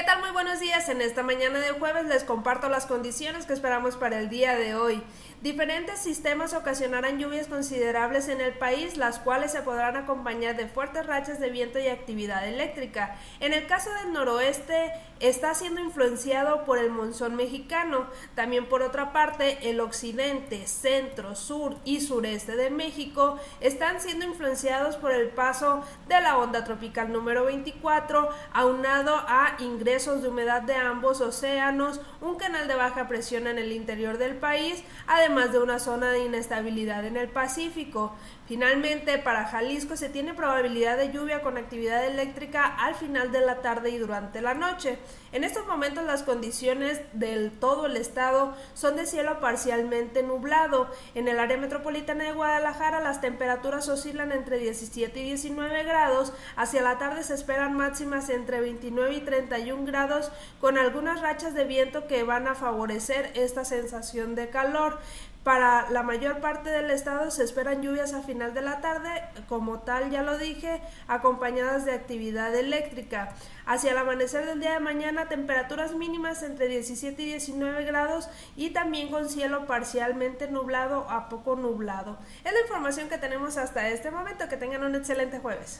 ¿Qué tal? Muy buenos días. En esta mañana de jueves les comparto las condiciones que esperamos para el día de hoy. Diferentes sistemas ocasionarán lluvias considerables en el país, las cuales se podrán acompañar de fuertes rachas de viento y actividad eléctrica. En el caso del noroeste, está siendo influenciado por el monzón mexicano. También por otra parte, el occidente, centro, sur y sureste de México están siendo influenciados por el paso de la onda tropical número 24, aunado a ingresos de humedad de ambos océanos, un canal de baja presión en el interior del país, además de una zona de inestabilidad en el Pacífico. Finalmente, para Jalisco se tiene probabilidad de lluvia con actividad eléctrica al final de la tarde y durante la noche. En estos momentos las condiciones del todo el estado son de cielo parcialmente nublado. En el área metropolitana de Guadalajara las temperaturas oscilan entre 17 y 19 grados. Hacia la tarde se esperan máximas entre 29 y 31 grados con algunas rachas de viento que van a favorecer esta sensación de calor. Para la mayor parte del estado se esperan lluvias a final de la tarde, como tal ya lo dije, acompañadas de actividad eléctrica. Hacia el amanecer del día de mañana, temperaturas mínimas entre 17 y 19 grados y también con cielo parcialmente nublado a poco nublado. Es la información que tenemos hasta este momento. Que tengan un excelente jueves.